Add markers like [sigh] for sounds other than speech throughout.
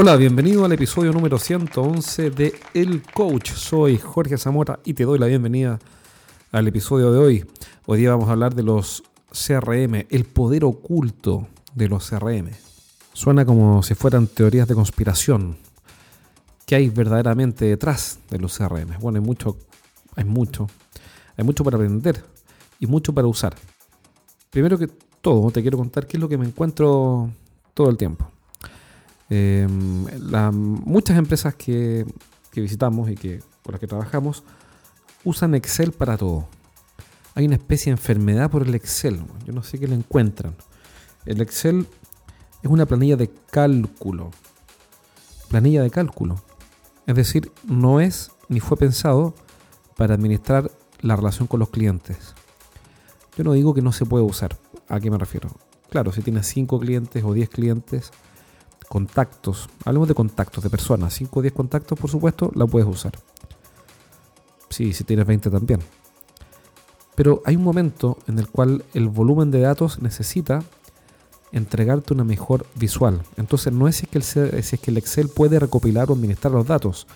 Hola, bienvenido al episodio número 111 de El Coach. Soy Jorge Zamora y te doy la bienvenida al episodio de hoy. Hoy día vamos a hablar de los CRM, el poder oculto de los CRM. Suena como si fueran teorías de conspiración. ¿Qué hay verdaderamente detrás de los CRM? Bueno, hay mucho, hay mucho, hay mucho para aprender y mucho para usar. Primero que todo, te quiero contar qué es lo que me encuentro todo el tiempo. Em, muchas empresas que, visitamos y que, con las que trabajamos usan Excel para todo. Hay una especie de enfermedad por el Excel. Yo no sé qué le encuentran. El Excel es una planilla de cálculo. Planilla de cálculo. Es decir, no es ni fue pensado para administrar la relación con los clientes. Yo no digo que no se puede usar. ¿A qué me refiero? Claro, si tienes 5 clientes o 10 clientes, contactos, hablemos de contactos, de personas, 5 o 10 contactos, por supuesto, la puedes usar. Sí, si tienes 20 también. Pero hay un momento en el cual el volumen de datos necesita entregarte una mejor visual. Entonces no es si es que el, Excel puede recopilar o administrar los datos.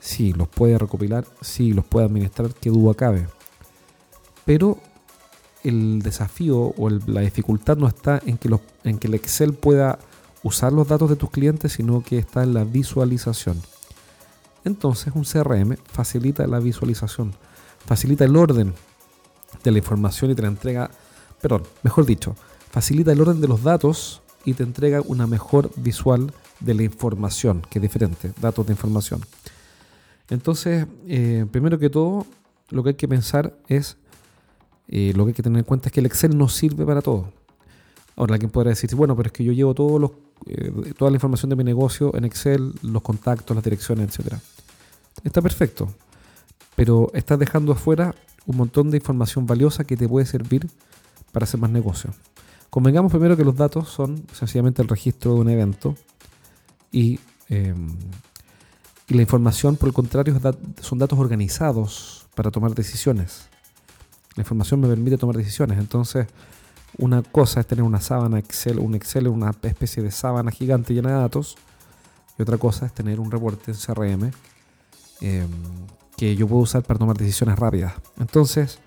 Sí, los puede recopilar, sí, los puede administrar, que duda cabe. Pero el desafío o la dificultad no está en que, los, en que el Excel pueda usar los datos de tus clientes, sino que está en la visualización. Entonces un CRM facilita la visualización, facilita el orden de la información y te la entrega, perdón, mejor dicho, facilita el orden de los datos y te entrega una mejor visual de la información, que es diferente, datos de información. Entonces, eh, primero que todo, lo que hay que pensar es, eh, lo que hay que tener en cuenta es que el Excel no sirve para todo. Ahora, alguien podrá decir, bueno, pero es que yo llevo todos los eh, toda la información de mi negocio en Excel, los contactos, las direcciones, etc. Está perfecto, pero estás dejando afuera un montón de información valiosa que te puede servir para hacer más negocio. Convengamos primero que los datos son sencillamente el registro de un evento y, em, y la información, por el contrario, son datos organizados para tomar decisiones. La información me permite tomar decisiones, entonces una cosa es tener una sábana Excel, un Excel es una especie de sábana gigante llena de datos. Y otra cosa es tener un reporte en CRM em, que yo puedo usar para tomar decisiones rápidas. Entonces,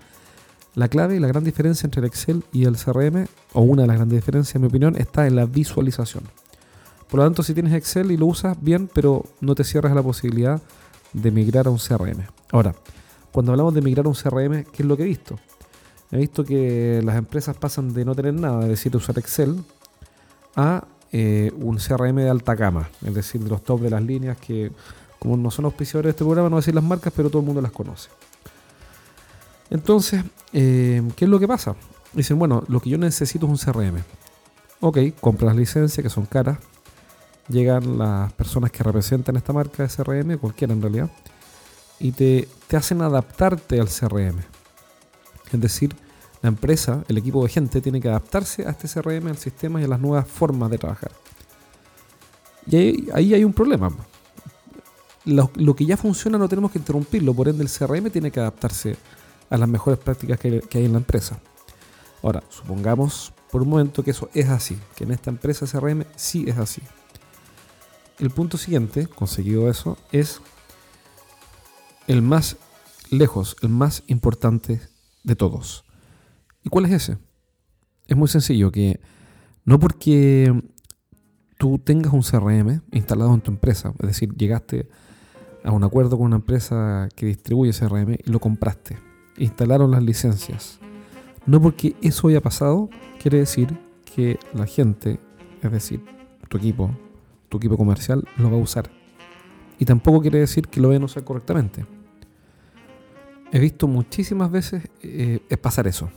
la clave y la gran diferencia entre el Excel y el CRM, o una de las grandes diferencias en mi opinión, está en la visualización. Por lo tanto, si tienes Excel y lo usas bien, pero no te cierras a la posibilidad de migrar a un CRM. Ahora, cuando hablamos de migrar a un CRM, ¿qué es lo que he visto? He visto que las empresas pasan de no tener nada, es decir, de usar Excel, a eh, un CRM de alta gama, es decir, de los top de las líneas que, como no son auspiciadores de este programa, no voy a decir las marcas, pero todo el mundo las conoce. Entonces, eh, ¿qué es lo que pasa? Dicen, bueno, lo que yo necesito es un CRM. Ok, compras las licencias que son caras, llegan las personas que representan esta marca de CRM, cualquiera en realidad, y te, te hacen adaptarte al CRM. Es decir, la empresa, el equipo de gente, tiene que adaptarse a este CRM, al sistema y a las nuevas formas de trabajar. Y ahí, hay un problema. Lo, que ya funciona no tenemos que interrumpirlo, por ende el CRM tiene que adaptarse a las mejores prácticas que, hay en la empresa. Ahora, supongamos por un momento que eso es así, que en esta empresa CRM sí es así. El punto siguiente, conseguido eso, es el más lejos, el más importante de todos. ¿Y cuál es ese? Es muy sencillo, que no porque tú tengas un CRM instalado en tu empresa, es decir, llegaste a un acuerdo con una empresa que distribuye CRM y lo compraste, instalaron las licencias. No porque eso haya pasado, quiere decir que la gente, es decir, tu equipo, tu equipo comercial, lo va a usar. Y tampoco quiere decir que lo vayan a usar correctamente he visto muchísimas veces eh, es pasar eso.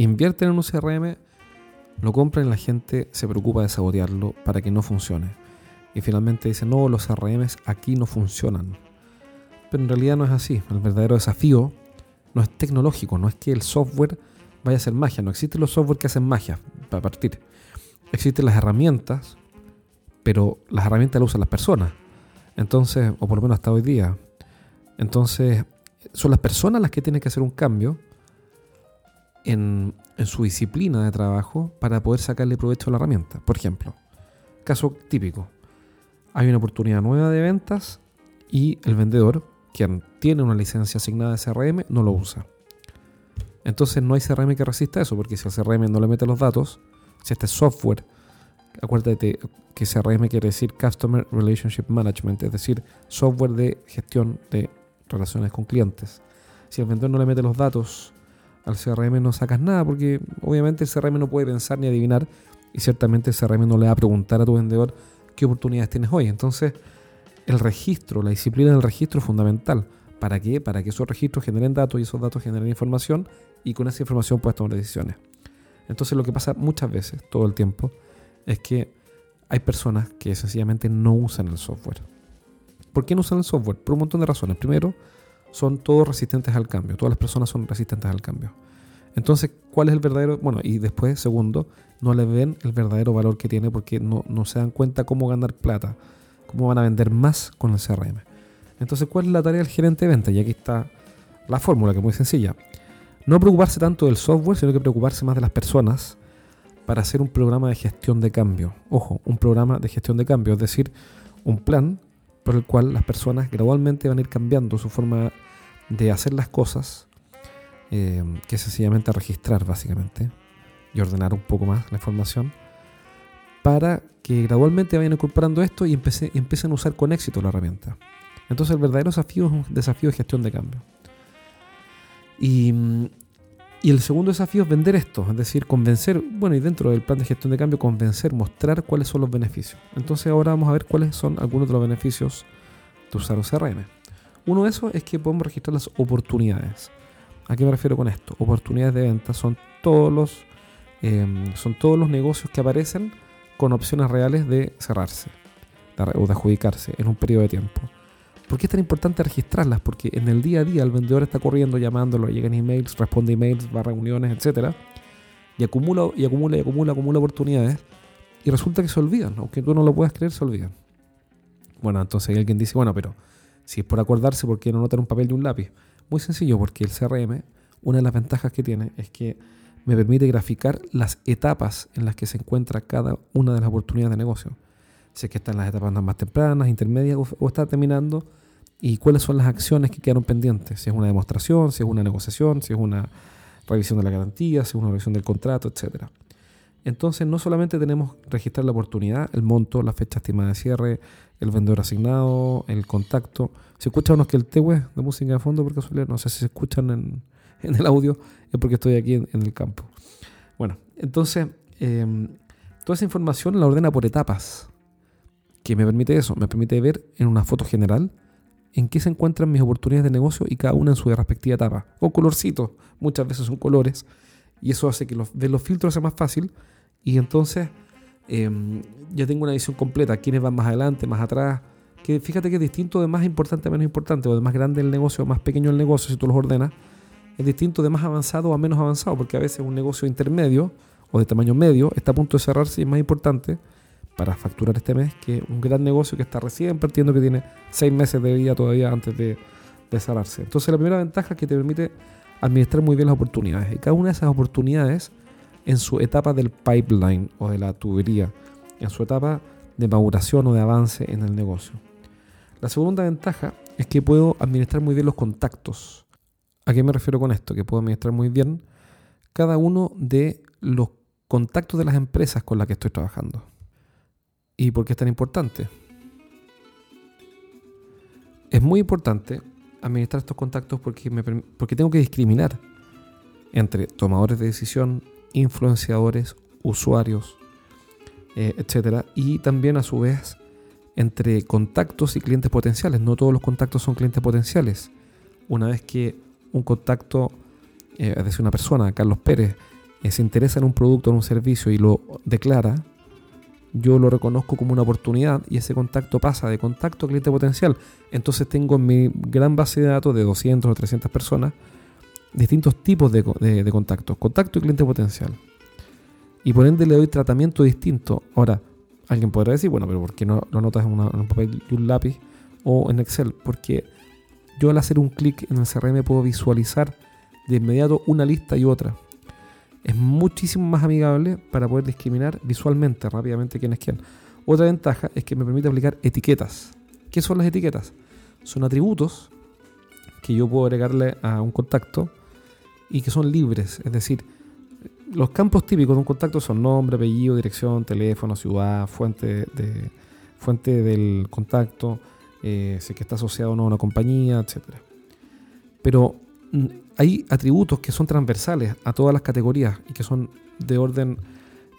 Invierten en un CRM, lo compran y la gente se preocupa de sabotearlo para que no funcione. Y finalmente dicen, no, los CRMs aquí no funcionan. Pero en realidad no es así. El verdadero desafío no es tecnológico, no es que el software vaya a ser magia. No existen los software que hacen magia, para partir. Existen las herramientas, pero las herramientas las usan las personas. Entonces, o por lo menos hasta hoy día. Entonces, son las personas las que tienen que hacer un cambio en, su disciplina de trabajo para poder sacarle provecho a la herramienta. Por ejemplo, caso típico. hay una oportunidad nueva de ventas y el vendedor, quien tiene una licencia asignada de CRM, no lo usa. Entonces no hay CRM que resista eso, porque si el CRM no le mete los datos, si este software, acuérdate que CRM quiere decir Customer Relationship Management, es decir, software de gestión de relaciones con clientes. Si el vendedor no le mete los datos al CRM no sacas nada, porque obviamente el CRM no puede pensar ni adivinar y ciertamente el CRM no le va a preguntar a tu vendedor qué oportunidades tienes hoy. Entonces, el registro, la disciplina del registro es fundamental. ¿Para qué? Para que esos registros generen datos y esos datos generen información y con esa información puedas tomar decisiones. Entonces lo que pasa muchas veces, todo el tiempo, es que hay personas que sencillamente no usan el software. ¿Por qué no usan el software? Por un montón de razones. Primero, son todos resistentes al cambio. Todas las personas son resistentes al cambio. Entonces, ¿cuál es el verdadero? Bueno, y después, segundo, no le ven el verdadero valor que tiene porque no, no se dan cuenta cómo ganar plata, cómo van a vender más con el CRM. Entonces, ¿cuál es la tarea del gerente de venta? Y aquí está la fórmula, que es muy sencilla. No preocuparse tanto del software, sino que preocuparse más de las personas para hacer un programa de gestión de cambio. Ojo, un programa de gestión de cambio, es decir, un plan por el cual las personas gradualmente van a ir cambiando su forma de hacer las cosas, eh, que es sencillamente registrar básicamente y ordenar un poco más la información, para que gradualmente vayan incorporando esto y empiecen a usar con éxito la herramienta. Entonces el verdadero desafío es un desafío de gestión de cambio. Y, y, el segundo desafío es vender esto, es decir, convencer, bueno, y dentro del plan de gestión de cambio, convencer, mostrar cuáles son los beneficios. Entonces ahora vamos a ver cuáles son algunos de los beneficios de usar un CRM. Uno de esos es que podemos registrar las oportunidades. ¿A qué me refiero con esto? Oportunidades de venta son todos los, em, son todos los negocios que aparecen con opciones reales de cerrarse o de adjudicarse en un periodo de tiempo. ¿Por qué es tan importante registrarlas? Porque en el día a día el vendedor está corriendo, llamándolo, llegan emails, responde emails, va a reuniones, etc. Y acumula, y acumula, y acumula, acumula oportunidades. Y resulta que se olvidan. Aunque tú no lo puedas creer, se olvidan. Bueno, entonces alguien dice, bueno, pero si es por acordarse, ¿por qué no notar un papel y un lápiz? Muy sencillo, porque el CRM, una de las ventajas que tiene es que me permite graficar las etapas en las que se encuentra cada una de las oportunidades de negocio. Si es que están las etapas más tempranas, intermedias o está terminando y cuáles son las acciones que quedaron pendientes, si es una demostración, si es una negociación, si es una revisión de la garantía, si es una revisión del contrato, etc. Entonces no solamente tenemos registrar la oportunidad, el monto, la fecha estimada de cierre, el vendedor asignado, el contacto. Si escuchan unos que el TW de música de fondo, porque no sé si se escuchan [laughs] en, el audio, es porque estoy aquí en, el campo. Bueno, entonces em, toda esa información la ordena por etapas. que me permite eso? Me permite ver en una foto general en qué se encuentran mis oportunidades de negocio y cada una en su respectiva etapa. O colorcitos, muchas veces son colores, y eso hace que los, ver los filtros sea más fácil. Y entonces em, ya tengo una visión completa, quiénes van más adelante, más atrás. Que fíjate que es distinto de más importante a menos importante, o de más grande el negocio o más pequeño el negocio, si tú los ordenas. Es distinto de más avanzado a menos avanzado, porque a veces un negocio intermedio o de tamaño medio está a punto de cerrarse y es más importante para facturar este mes que un gran negocio que está recién partiendo, que tiene seis meses de vida todavía antes de, cerrarse. Entonces la primera ventaja es que te permite administrar muy bien las oportunidades. Y cada una de esas oportunidades en su etapa del pipeline o de la tubería, en su etapa de maduración o de avance en el negocio. La segunda ventaja es que puedo administrar muy bien los contactos. ¿A qué me refiero con esto? Que puedo administrar muy bien cada uno de los contactos de las empresas con las que estoy trabajando. ¿Y por qué es tan importante? Es muy importante administrar estos contactos porque, porque tengo que discriminar entre tomadores de decisión, influenciadores, usuarios, eh, etc. Y también a su vez entre contactos y clientes potenciales. No todos los contactos son clientes potenciales. Una vez que un contacto, eh, es decir, una persona, Carlos Pérez, eh, se interesa en un producto o en un servicio y lo declara, yo lo reconozco como una oportunidad y ese contacto pasa de contacto a cliente potencial. Entonces tengo en mi gran base de datos de 200 o 300 personas distintos tipos de, contactos, contacto y cliente potencial. Y por ende le doy tratamiento distinto. Ahora, alguien podrá decir, bueno, pero ¿por qué no lo anotas en, en un papel y un lápiz o en Excel? Porque yo al hacer un clic en el CRM puedo visualizar de inmediato una lista y otra es muchísimo más amigable para poder discriminar visualmente rápidamente quién es quién. Otra ventaja es que me permite aplicar etiquetas. ¿Qué son las etiquetas? Son atributos que yo puedo agregarle a un contacto y que son libres. Es decir, los campos típicos de un contacto son nombre, apellido, dirección, teléfono, ciudad, fuente, de, fuente del contacto, eh, si que está asociado o no a una compañía, etc. Pero mm, hay atributos que son transversales a todas las categorías y que son de orden,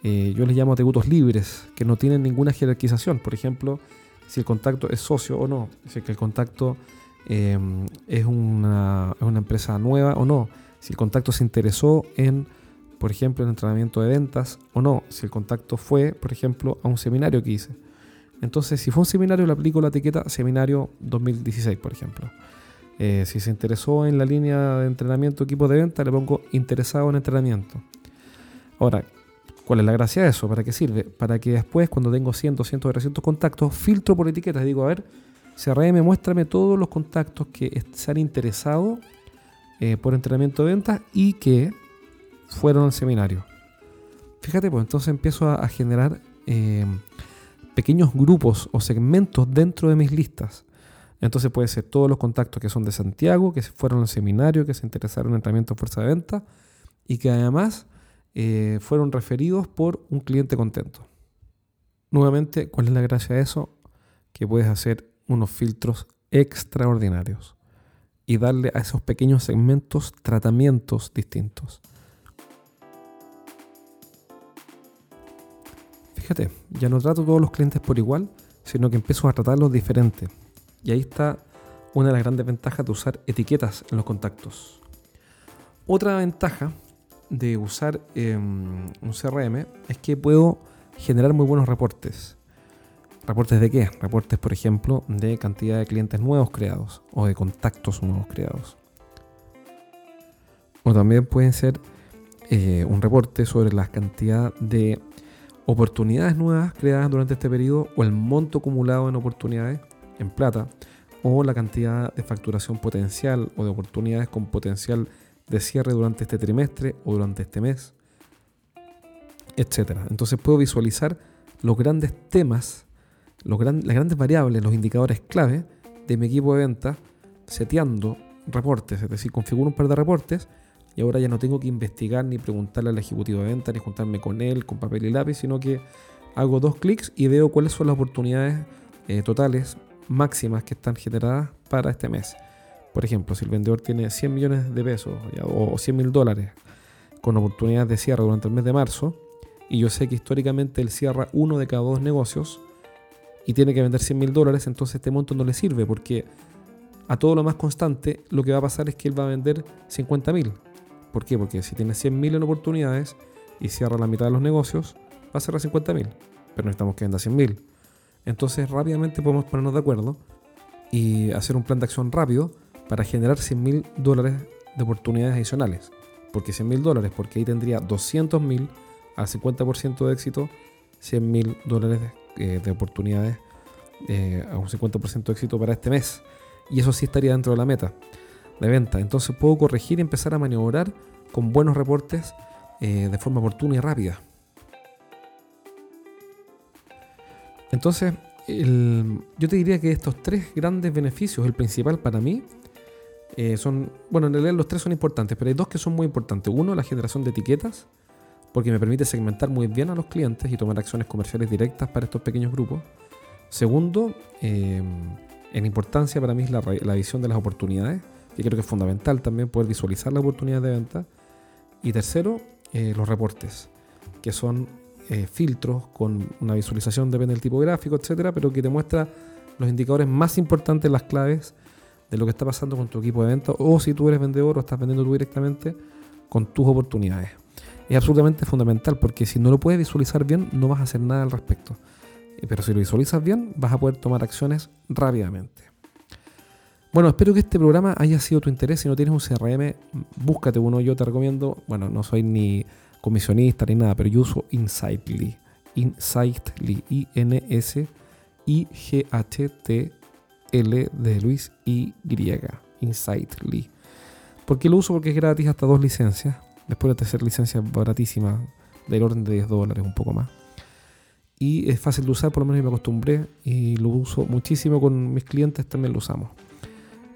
eh, yo les llamo atributos libres, que no tienen ninguna jerarquización. Por ejemplo, si el contacto es socio o no, si el contacto em, es, una, es una empresa nueva o no, si el contacto se interesó en por ejemplo, en entrenamiento de ventas o no, si el contacto fue, por ejemplo, a un seminario que hice. Entonces, si fue un seminario, le aplico la etiqueta seminario 2016, por ejemplo. Eh, si se interesó en la línea de entrenamiento equipo de venta, le pongo interesado en entrenamiento. Ahora, ¿cuál es la gracia de eso? ¿Para qué sirve? Para que después, cuando tengo 100, 200, 300 contactos, filtro por etiquetas. Digo, a ver, CRM, muéstrame todos los contactos que se han interesado eh, por entrenamiento de ventas y que fueron al seminario. Fíjate, pues entonces empiezo a, generar eh, pequeños grupos o segmentos dentro de mis listas. Entonces puede ser todos los contactos que son de Santiago, que fueron al seminario, que se interesaron en entrenamiento de fuerza de venta y que además eh, fueron referidos por un cliente contento. Nuevamente, ¿cuál es la gracia de eso? Que puedes hacer unos filtros extraordinarios y darle a esos pequeños segmentos tratamientos distintos. fíjate, ya no trato todos los clientes por igual, sino que empiezo a tratarlos diferente. Y ahí está una de las grandes ventajas de usar etiquetas en los contactos. Otra ventaja de usar em, un CRM es que puedo generar muy buenos reportes. ¿Reportes de qué? Reportes, por ejemplo, de cantidad de clientes nuevos creados o de contactos nuevos creados. O también pueden ser eh, un reporte sobre la cantidad de oportunidades nuevas creadas durante este periodo o el monto acumulado en oportunidades en plata o la cantidad de facturación potencial o de oportunidades con potencial de cierre durante este trimestre o durante este mes, etcétera. Entonces puedo visualizar los grandes temas, los las grandes variables, los indicadores clave de mi equipo de venta, seteando reportes, es decir, configuro un par de reportes y ahora ya no tengo que investigar ni preguntarle al ejecutivo de venta ni juntarme con él con papel y lápiz, sino que hago dos clics y veo cuáles son las oportunidades eh, totales máximas que están generadas para este mes. Por ejemplo, si el vendedor tiene 100 millones de pesos o 100 mil dólares con oportunidades de cierre durante el mes de marzo, y yo sé que históricamente él cierra uno de cada dos negocios y tiene que vender 100 mil dólares, entonces este monto no le sirve porque a todo lo más constante lo que va a pasar es que él va a vender 50 mil ¿Por qué? Porque si tiene 100.000 en oportunidades y cierra la mitad de los negocios, va a cerrar 50.000. Pero necesitamos que venda 100.000. Entonces rápidamente podemos ponernos de acuerdo y hacer un plan de acción rápido para generar 100.000 dólares de oportunidades adicionales. ¿Por qué 100.000 dólares? Porque ahí tendría 200.000 al 50% de éxito, 100.000 dólares eh, de, oportunidades eh, a un 50% de éxito para este mes. Y eso sí estaría dentro de la meta de venta. Entonces puedo corregir y empezar a maniobrar con buenos reportes eh, de forma oportuna y rápida. Entonces, yo te diría que estos tres grandes beneficios, el principal para mí, eh, son, bueno, en realidad los tres son importantes, pero hay dos que son muy importantes. Uno, la generación de etiquetas, porque me permite segmentar muy bien a los clientes y tomar acciones comerciales directas para estos pequeños grupos. Segundo, eh, en importancia para mí es la, visión de las oportunidades que creo que es fundamental también poder visualizar la oportunidad de venta. Y tercero, eh, los reportes, que son eh, filtros con una visualización, depende del tipo gráfico, etcétera, pero que te muestra los indicadores más importantes, las claves de lo que está pasando con tu equipo de venta o si tú eres vendedor o estás vendiendo tú directamente con tus oportunidades. Es absolutamente fundamental porque si no lo puedes visualizar bien no vas a hacer nada al respecto. Eh, pero si lo visualizas bien vas a poder tomar acciones rápidamente. Bueno, espero que este programa haya sido tu interés. Si no tienes un CRM, búscate uno. Yo te recomiendo, bueno, no soy ni comisionista ni nada, pero yo uso Insightly. Insightly, I-N-S-I-G-H-T-L de Luis Y. Insightly. ¿Por qué lo uso? Porque es gratis hasta dos licencias. Después la tercera licencia baratísima, del orden de 10 dólares, un poco más. y es fácil de usar, por lo menos me acostumbré y lo uso muchísimo con mis clientes, también lo usamos.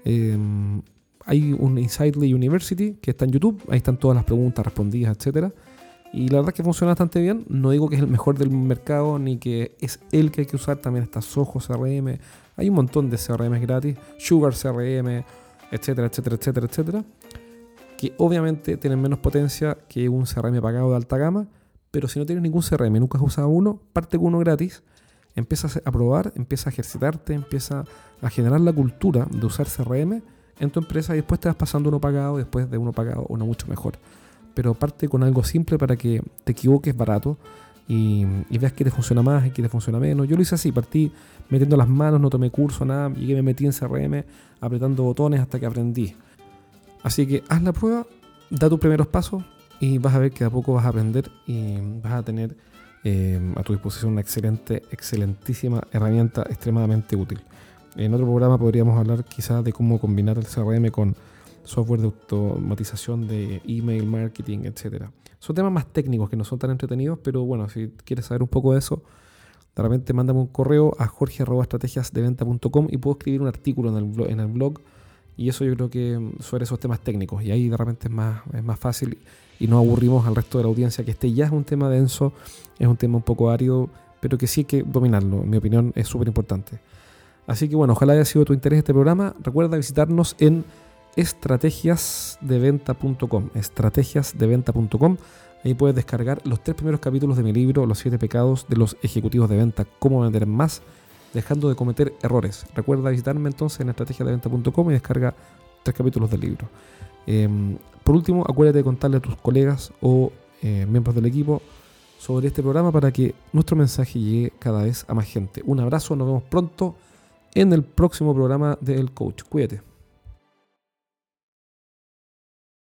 Em, hay un Insightly University que está en YouTube, ahí están todas las preguntas respondidas, etcétera. Y la verdad que funciona bastante bien. No digo que es el mejor del mercado ni que es el que hay que usar. También está Soho CRM. Hay un montón de CRM gratis. Sugar CRM, etcétera, etcétera, etcétera, etcétera. Que obviamente tienen menos potencia que un CRM pagado de alta gama. Pero si no tienes ningún CRM, nunca has usado uno, parte con uno gratis. Empiezas a probar, empieza a ejercitarte, empieza a generar la cultura de usar CRM en tu empresa y después te vas pasando uno pagado, después de uno pagado uno mucho mejor pero parte con algo simple para que te equivoques barato y, veas que te funciona más y que te funciona menos. Yo lo hice así, partí metiendo las manos, no tomé curso, nada, llegué, me metí en CRM, apretando botones hasta que aprendí. Así que haz la prueba, da tus primeros pasos y vas a ver que de a poco vas a aprender y vas a tener eh, a tu disposición una excelente, excelentísima herramienta extremadamente útil. En otro programa podríamos hablar quizás de cómo combinar el CRM con software de automatización de email marketing, etcétera. Son temas más técnicos que no son tan entretenidos, pero bueno, si quieres saber un poco de eso, de repente mándame un correo a jorge.estrategiasdeventa.com y puedo escribir un artículo en el, blog, y eso yo creo que sobre esos temas técnicos y ahí de repente es más, es más fácil y no aburrimos al resto de la audiencia que este ya es un tema denso, es un tema un poco árido, pero que sí hay que dominarlo, en mi opinión es súper importante. Así que bueno, ojalá haya sido de tu interés este programa. Recuerda visitarnos en estrategiasdeventa.com. Estrategiasdeventa.com. Ahí puedes descargar los tres primeros capítulos de mi libro, Los siete pecados de los ejecutivos de venta, cómo vender más, dejando de cometer errores. Recuerda visitarme entonces en estrategiasdeventa.com y descarga tres capítulos del libro. Em, por último, acuérdate de contarle a tus colegas o eh, miembros del equipo sobre este programa para que nuestro mensaje llegue cada vez a más gente. Un abrazo, nos vemos pronto en el próximo programa del Coach. Cuídate.